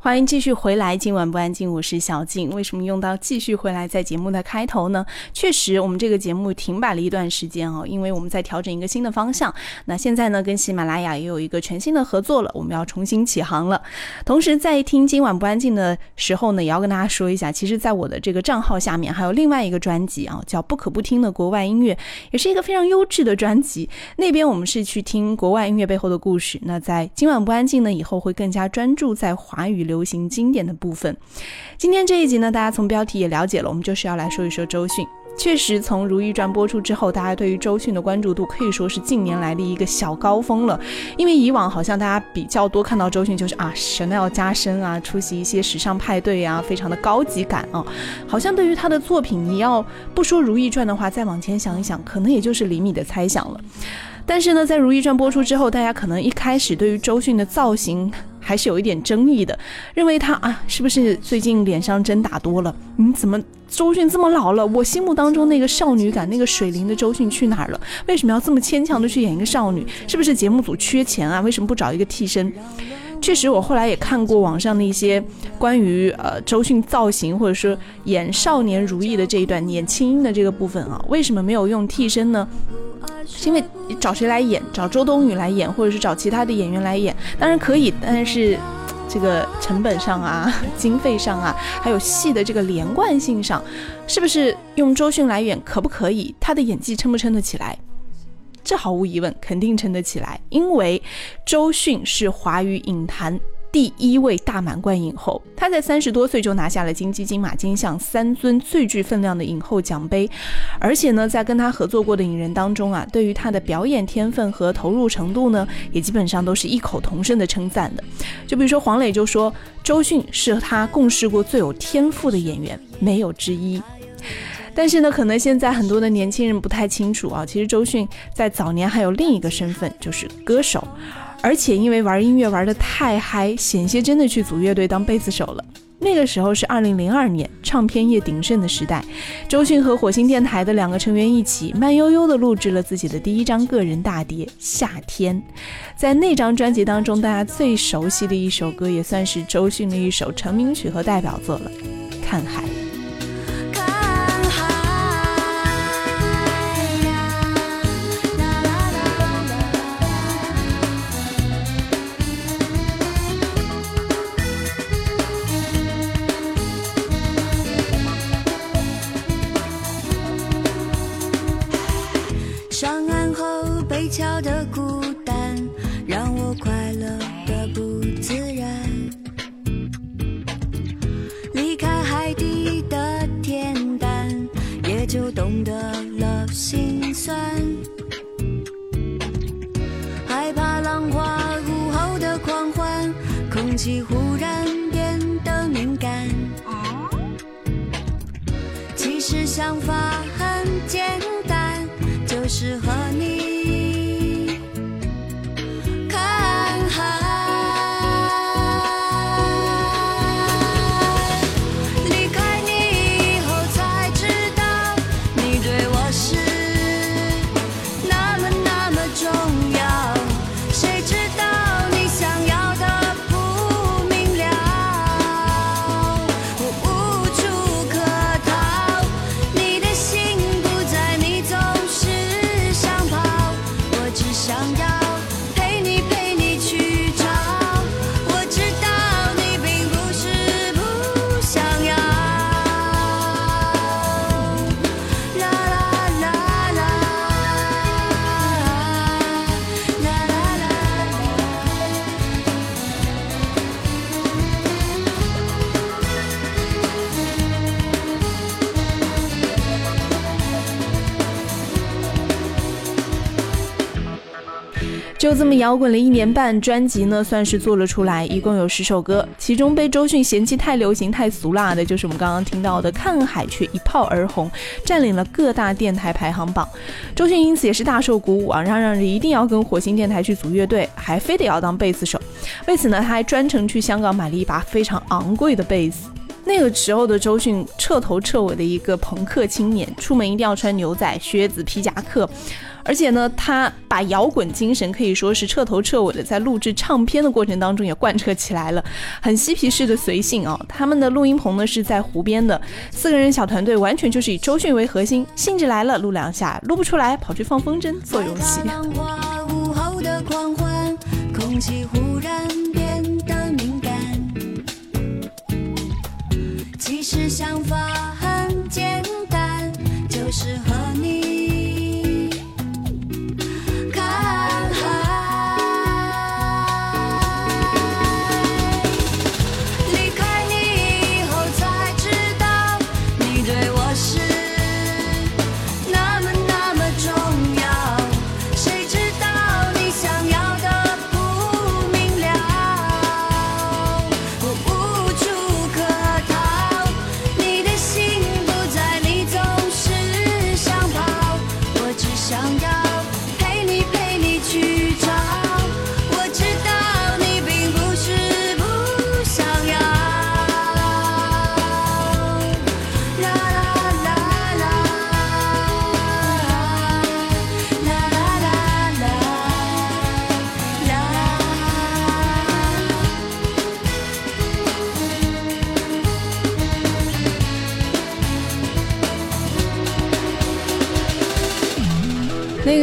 欢迎继续回来，今晚不安静，我是小静。为什么用到继续回来在节目的开头呢？确实，我们这个节目停摆了一段时间哦，因为我们在调整一个新的方向。那现在呢，跟喜马拉雅也有一个全新的合作了，我们要重新起航了。同时，在听今晚不安静的时候呢，也要跟大家说一下，其实，在我的这个账号下面还有另外一个专辑啊，叫《不可不听的国外音乐》，也是一个非常优质的专辑。那边我们是去听国外音乐背后的故事。那在今晚不安静呢，以后会更加专注在华语。流行经典的部分，今天这一集呢，大家从标题也了解了，我们就是要来说一说周迅。确实，从《如懿传》播出之后，大家对于周迅的关注度可以说是近年来的一个小高峰了。因为以往好像大家比较多看到周迅就是啊，Chanel 加身啊，出席一些时尚派对啊，非常的高级感啊。好像对于她的作品，你要不说《如懿传》的话，再往前想一想，可能也就是李米的猜想了。但是呢，在《如懿传》播出之后，大家可能一开始对于周迅的造型。还是有一点争议的，认为他啊，是不是最近脸上针打多了？你怎么周迅这么老了？我心目当中那个少女感、那个水灵的周迅去哪儿了？为什么要这么牵强的去演一个少女？是不是节目组缺钱啊？为什么不找一个替身？确实，我后来也看过网上的一些关于呃周迅造型或者说演少年如意的这一段演清音的这个部分啊，为什么没有用替身呢？是因为找谁来演？找周冬雨来演，或者是找其他的演员来演，当然可以，但是这个成本上啊、经费上啊，还有戏的这个连贯性上，是不是用周迅来演可不可以？她的演技撑不撑得起来？这毫无疑问，肯定撑得起来，因为周迅是华语影坛。第一位大满贯影后，她在三十多岁就拿下了金鸡、金马、金像三尊最具分量的影后奖杯，而且呢，在跟她合作过的影人当中啊，对于她的表演天分和投入程度呢，也基本上都是异口同声的称赞的。就比如说黄磊就说，周迅是他共事过最有天赋的演员，没有之一。但是呢，可能现在很多的年轻人不太清楚啊，其实周迅在早年还有另一个身份，就是歌手。而且因为玩音乐玩得太嗨，险些真的去组乐队当贝斯手了。那个时候是二零零二年，唱片业鼎盛的时代，周迅和火星电台的两个成员一起慢悠悠地录制了自己的第一张个人大碟《夏天》。在那张专辑当中，大家最熟悉的一首歌，也算是周迅的一首成名曲和代表作了，《看海》。就这么摇滚了一年半，专辑呢算是做了出来，一共有十首歌，其中被周迅嫌弃太流行、太俗辣的，就是我们刚刚听到的《看海》，却一炮而红，占领了各大电台排行榜。周迅因此也是大受鼓舞啊，嚷嚷着一定要跟火星电台去组乐队，还非得要当贝斯手。为此呢，他还专程去香港买了一把非常昂贵的贝斯。那个时候的周迅，彻头彻尾的一个朋克青年，出门一定要穿牛仔靴子、皮夹克。而且呢，他把摇滚精神可以说是彻头彻尾的在录制唱片的过程当中也贯彻起来了，很嬉皮士的随性啊。他们的录音棚呢是在湖边的，四个人小团队完全就是以周迅为核心，兴致来了录两下，录不出来跑去放风筝做游戏。其实想法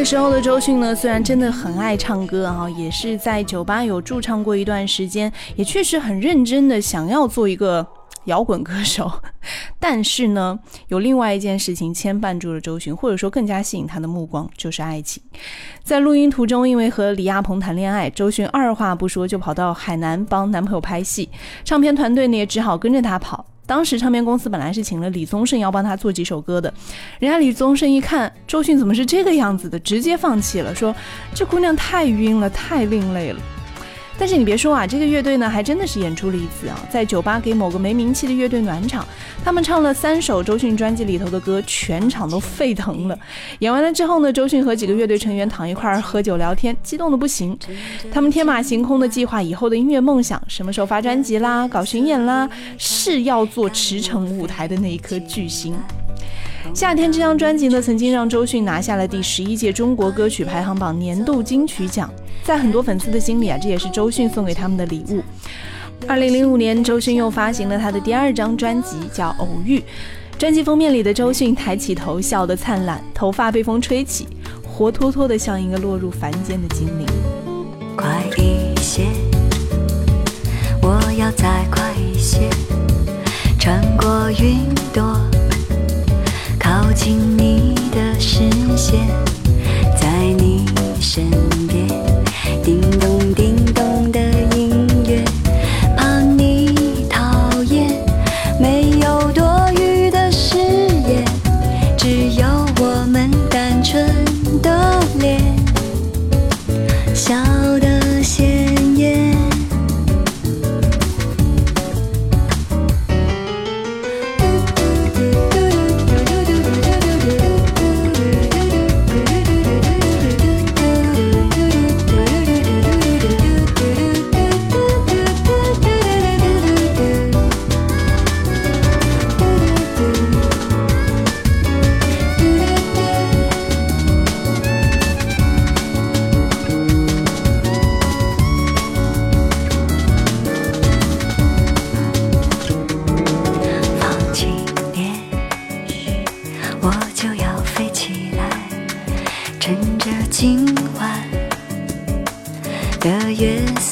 时候的周迅呢，虽然真的很爱唱歌啊，也是在酒吧有驻唱过一段时间，也确实很认真的想要做一个摇滚歌手。但是呢，有另外一件事情牵绊住了周迅，或者说更加吸引他的目光，就是爱情。在录音途中，因为和李亚鹏谈恋爱，周迅二话不说就跑到海南帮男朋友拍戏，唱片团队呢也只好跟着他跑。当时唱片公司本来是请了李宗盛要帮他做几首歌的，人家李宗盛一看周迅怎么是这个样子的，直接放弃了，说这姑娘太晕了，太另类了。但是你别说啊，这个乐队呢还真的是演出了一次啊，在酒吧给某个没名气的乐队暖场，他们唱了三首周迅专辑里头的歌，全场都沸腾了。演完了之后呢，周迅和几个乐队成员躺一块儿喝酒聊天，激动的不行。他们天马行空的计划以后的音乐梦想，什么时候发专辑啦，搞巡演啦，是要做驰骋舞台的那一颗巨星。夏天这张专辑呢，曾经让周迅拿下了第十一届中国歌曲排行榜年度金曲奖。在很多粉丝的心里啊，这也是周迅送给他们的礼物。二零零五年，周迅又发行了她的第二张专辑，叫《偶遇》。专辑封面里的周迅抬起头，笑得灿烂，头发被风吹起，活脱脱的像一个落入凡间的精灵。快一些，我要再快一些，穿过云朵，靠近你的视线，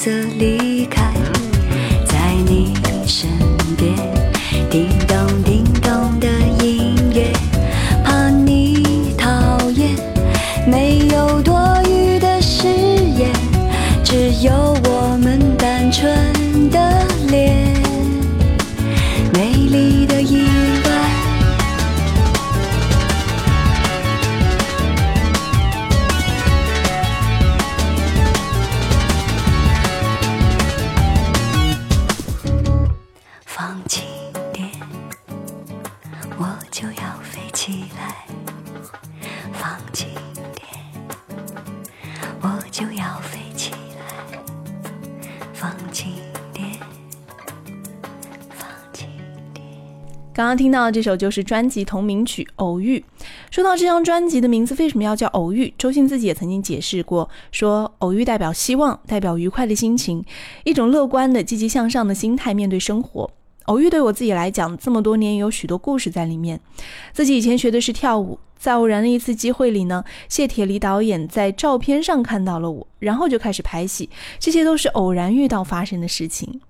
色里。就要飞起来，放轻点，放轻点。刚刚听到的这首就是专辑同名曲《偶遇》。说到这张专辑的名字为什么要叫《偶遇》，周迅自己也曾经解释过，说偶遇代表希望，代表愉快的心情，一种乐观的、积极向上的心态面对生活。偶遇对我自己来讲，这么多年有许多故事在里面。自己以前学的是跳舞，在偶然的一次机会里呢，谢铁骊导演在照片上看到了我，然后就开始拍戏，这些都是偶然遇到发生的事情。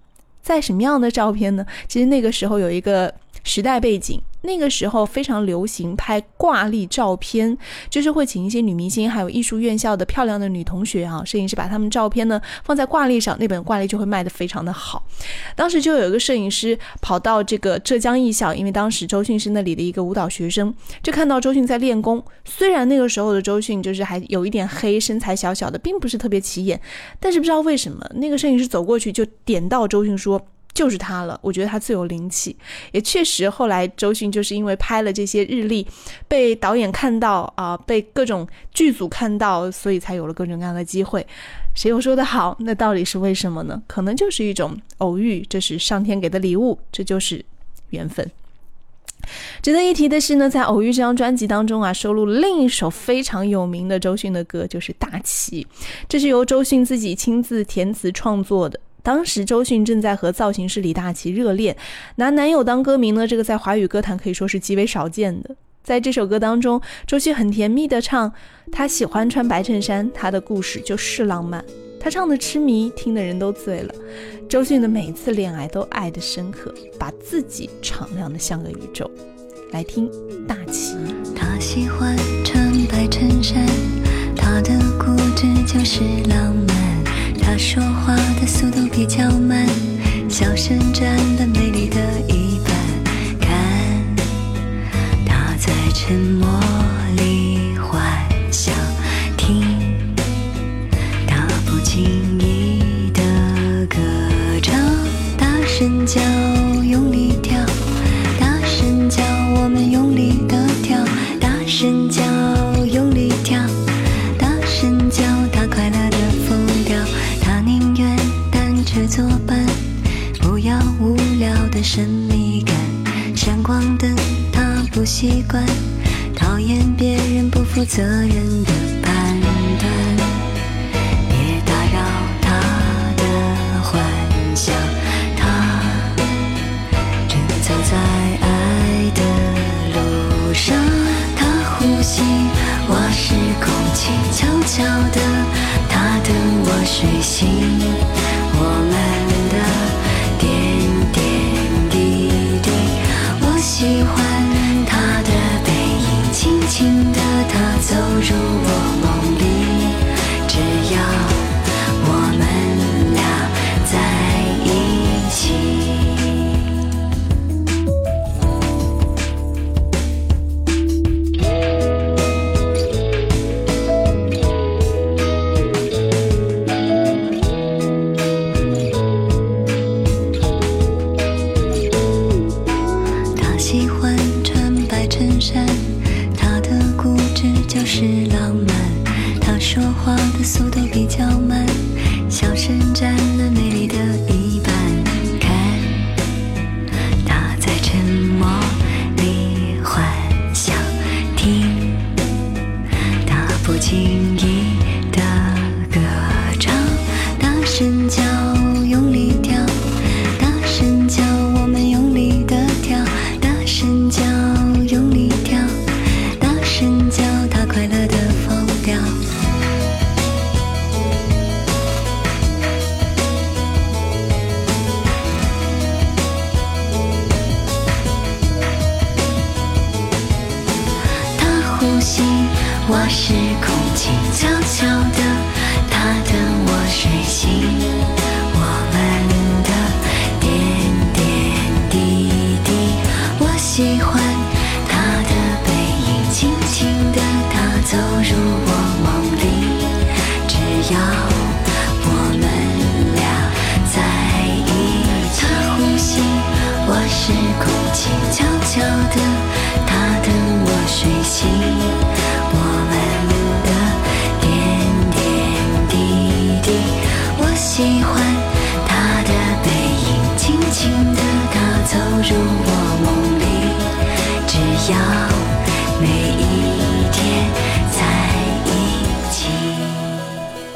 在什么样的照片呢？其实那个时候有一个。时代背景，那个时候非常流行拍挂历照片，就是会请一些女明星，还有艺术院校的漂亮的女同学啊，摄影师把她们照片呢放在挂历上，那本挂历就会卖得非常的好。当时就有一个摄影师跑到这个浙江艺校，因为当时周迅是那里的一个舞蹈学生，就看到周迅在练功。虽然那个时候的周迅就是还有一点黑，身材小小的，并不是特别起眼，但是不知道为什么，那个摄影师走过去就点到周迅说。就是他了，我觉得他最有灵气，也确实，后来周迅就是因为拍了这些日历，被导演看到啊，被各种剧组看到，所以才有了各种各样的机会。谁又说的好？那到底是为什么呢？可能就是一种偶遇，这是上天给的礼物，这就是缘分。值得一提的是呢，在《偶遇》这张专辑当中啊，收录另一首非常有名的周迅的歌，就是《大旗》，这是由周迅自己亲自填词创作的。当时周迅正在和造型师李大齐热恋，拿男友当歌名呢，这个在华语歌坛可以说是极为少见的。在这首歌当中，周迅很甜蜜的唱：“他喜欢穿白衬衫，他的故事就是浪漫。”他唱的痴迷，听的人都醉了。周迅的每一次恋爱都爱的深刻，把自己敞亮的像个宇宙。来听《大齐》。他喜欢穿白衬衫，他的固执就是浪漫。他说话的速度比较慢，笑声占了美丽的一半。看，他在沉默里闪光灯他不习惯，讨厌别人不负责任的判断。别打扰他的幻想，他正走在爱的路上。他呼吸我是空气，悄悄的，他等我睡醒。我们如我时空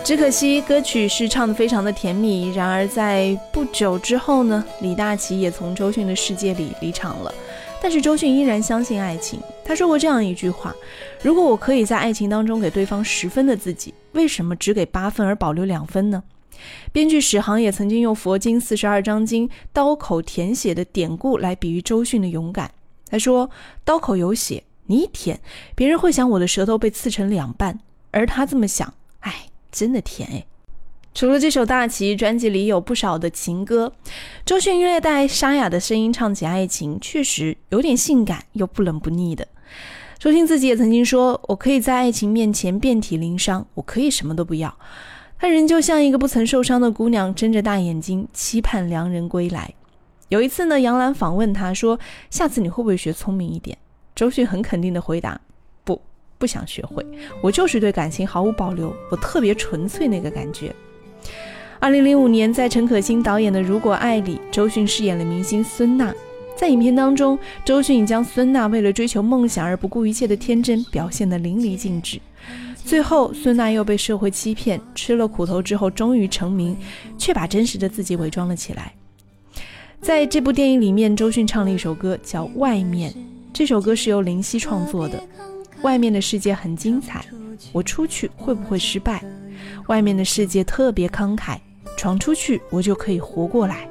只可惜歌曲是唱的非常的甜蜜。然而在不久之后呢，李大齐也从周迅的世界里离场了。但是周迅依然相信爱情。他说过这样一句话：“如果我可以在爱情当中给对方十分的自己，为什么只给八分而保留两分呢？”编剧史航也曾经用佛经四十二章经刀口舔血的典故来比喻周迅的勇敢。他说：“刀口有血，你舔，别人会想我的舌头被刺成两半，而他这么想，哎，真的甜哎。”除了这首《大旗》，专辑里有不少的情歌。周迅略带沙哑的声音唱起爱情，确实有点性感又不冷不腻的。周迅自己也曾经说：“我可以在爱情面前遍体鳞伤，我可以什么都不要。”她仍旧像一个不曾受伤的姑娘，睁着大眼睛期盼良人归来。有一次呢，杨澜访问她说：“下次你会不会学聪明一点？”周迅很肯定的回答：“不，想学会。我就是对感情毫无保留，我特别纯粹那个感觉。”二零零五年，在陈可辛导演的《如果爱》里，周迅饰演了明星孙娜。在影片当中，周迅将孙娜为了追求梦想而不顾一切的天真表现得淋漓尽致。最后，孙娜又被社会欺骗，吃了苦头之后，终于成名，却把真实的自己伪装了起来。在这部电影里面，周迅唱了一首歌，叫《外面》。这首歌是由林夕创作的。外面的世界很精彩，我出去会不会失败？外面的世界特别慷慨，闯出去我就可以活过来。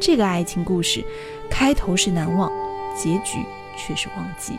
这个爱情故事，开头是难忘，结局却是忘记。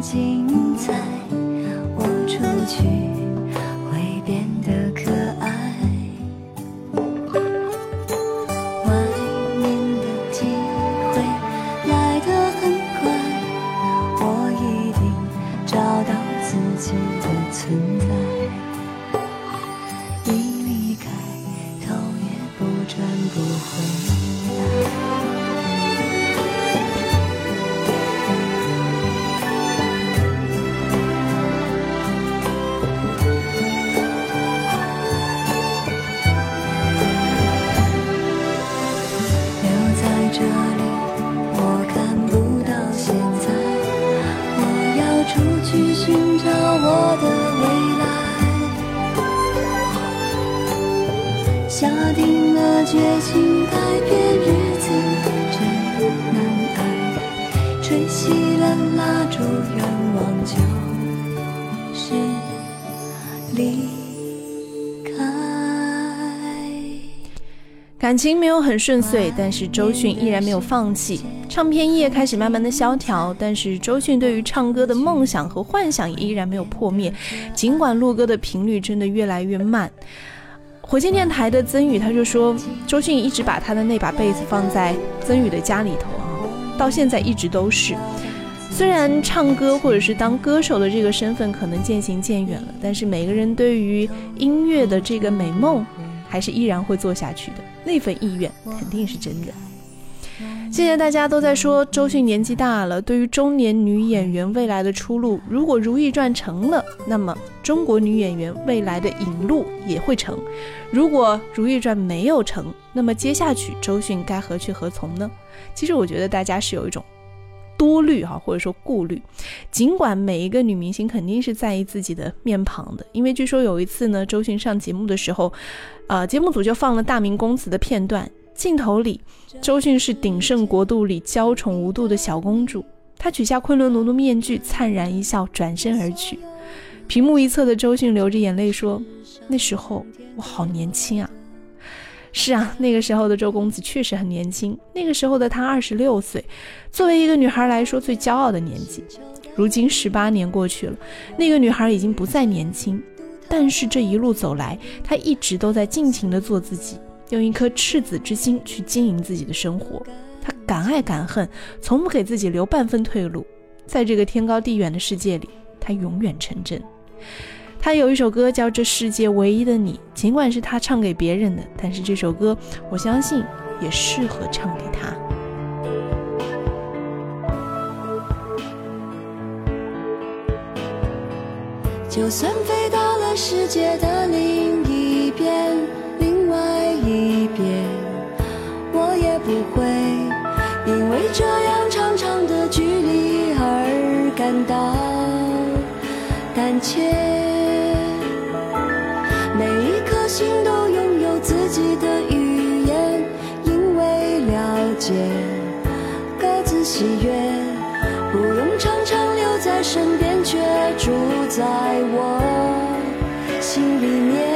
很定了决心改变日子，真难挨。吹熄了蜡烛，愿望就是离。感情没有很顺遂，但是周迅依然没有放弃。唱片业开始慢慢的萧条，但是周迅对于唱歌的梦想和幻想也依然没有破灭。尽管录歌的频率真的越来越慢。火箭电台的曾宇他就说，周迅一直把他的那把被子放在曾宇的家里头啊，到现在一直都是。虽然唱歌或者是当歌手的这个身份可能渐行渐远了，但是每个人对于音乐的这个美梦，还是依然会做下去的。那份意愿肯定是真的。现在大家都在说周迅年纪大了，对于中年女演员未来的出路，如果《如懿传》成了，那么中国女演员未来的引路也会成；如果《如懿传》没有成，那么接下去周迅该何去何从呢？其实我觉得大家是有一种多虑哈，或者说顾虑。尽管每一个女明星肯定是在意自己的面庞的，因为据说有一次呢，周迅上节目的时候，呃，节目组就放了《大明宫词》的片段。镜头里，周迅是鼎盛国度里娇宠无度的小公主，她取下昆仑奴的面具，灿然一笑，转身而去。屏幕一侧的周迅流着眼泪说：“那时候我好年轻啊。”是啊，那个时候的周公子确实很年轻，那个时候的他二十六岁，作为一个女孩来说最骄傲的年纪。如今十八年过去了，那个女孩已经不再年轻，但是这一路走来，她一直都在尽情的做自己，用一颗赤子之心去经营自己的生活。他敢爱敢恨，从不给自己留半分退路。在这个天高地远的世界里，他永远成真。他有一首歌叫《这世界唯一的你》，尽管是他唱给别人的，但是这首歌我相信也适合唱给他。就算飞到了世界的另一边，不会因为这样长长的距离而感到胆怯。每一颗心都拥有自己的语言，因为了解，各自喜悦，不用常常留在身边，却住在我心里面。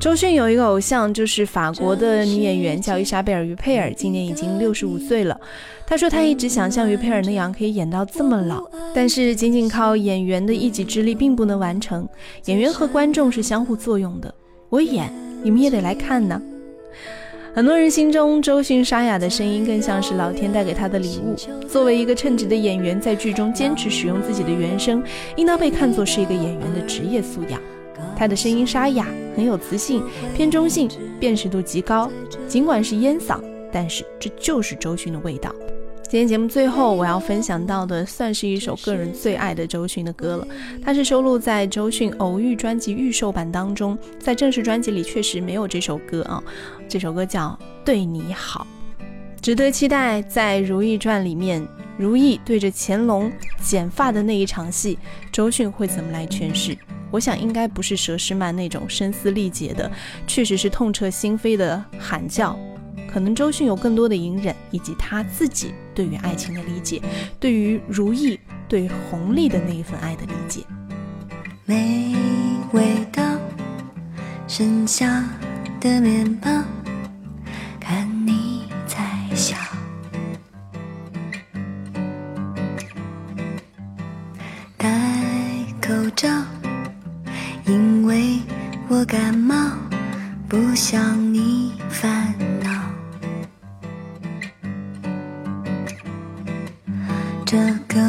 周迅有一个偶像，就是法国的女演员，叫伊莎贝尔·于佩尔，今年已经六十五岁了。她说她一直想像于佩尔那样可以演到这么老，但是仅仅靠演员的一己之力并不能完成。演员和观众是相互作用的，我演，你们也得来看呢。很多人心中，周迅沙哑的声音更像是老天带给她的礼物。作为一个称职的演员，在剧中坚持使用自己的原声，应当被看作是一个演员的职业素养。他的声音沙哑，很有磁性，偏中性，辨识度极高。尽管是烟嗓，但是这就是周迅的味道。今天节目最后我要分享到的，算是一首个人最爱的周迅的歌了。它是收录在周迅偶遇专辑预售版当中，在正式专辑里确实没有这首歌啊。这首歌叫《对你好》，值得期待。在《如懿传》里面，如懿对着乾隆剪发的那一场戏，周迅会怎么来诠释？我想应该不是佘诗曼那种声嘶力竭的，确实是痛彻心扉的喊叫。可能周迅有更多的隐忍，以及他自己对于爱情的理解，对于如意、对红历的那一份爱的理解。没味道，剩下的面包，看你在笑。戴口罩。为我感冒，不想你烦恼。这个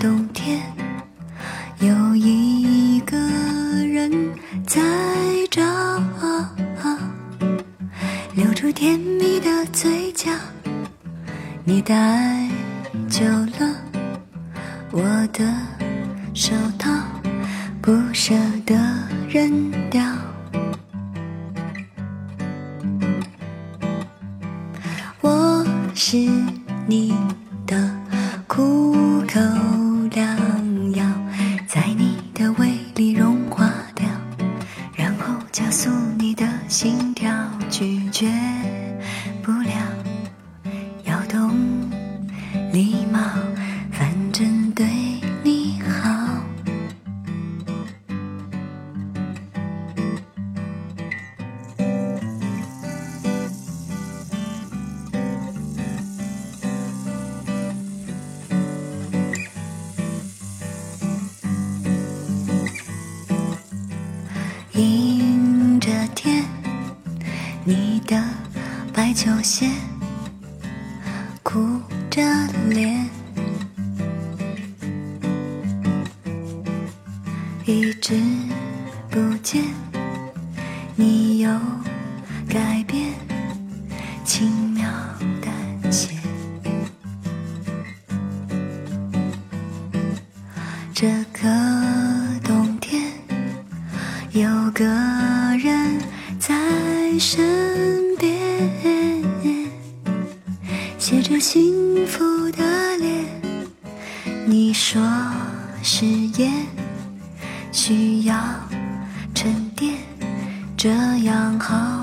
冬天，有一个人在找，留住甜蜜的嘴角。你带迎着天你的白球鞋需要沉淀这样好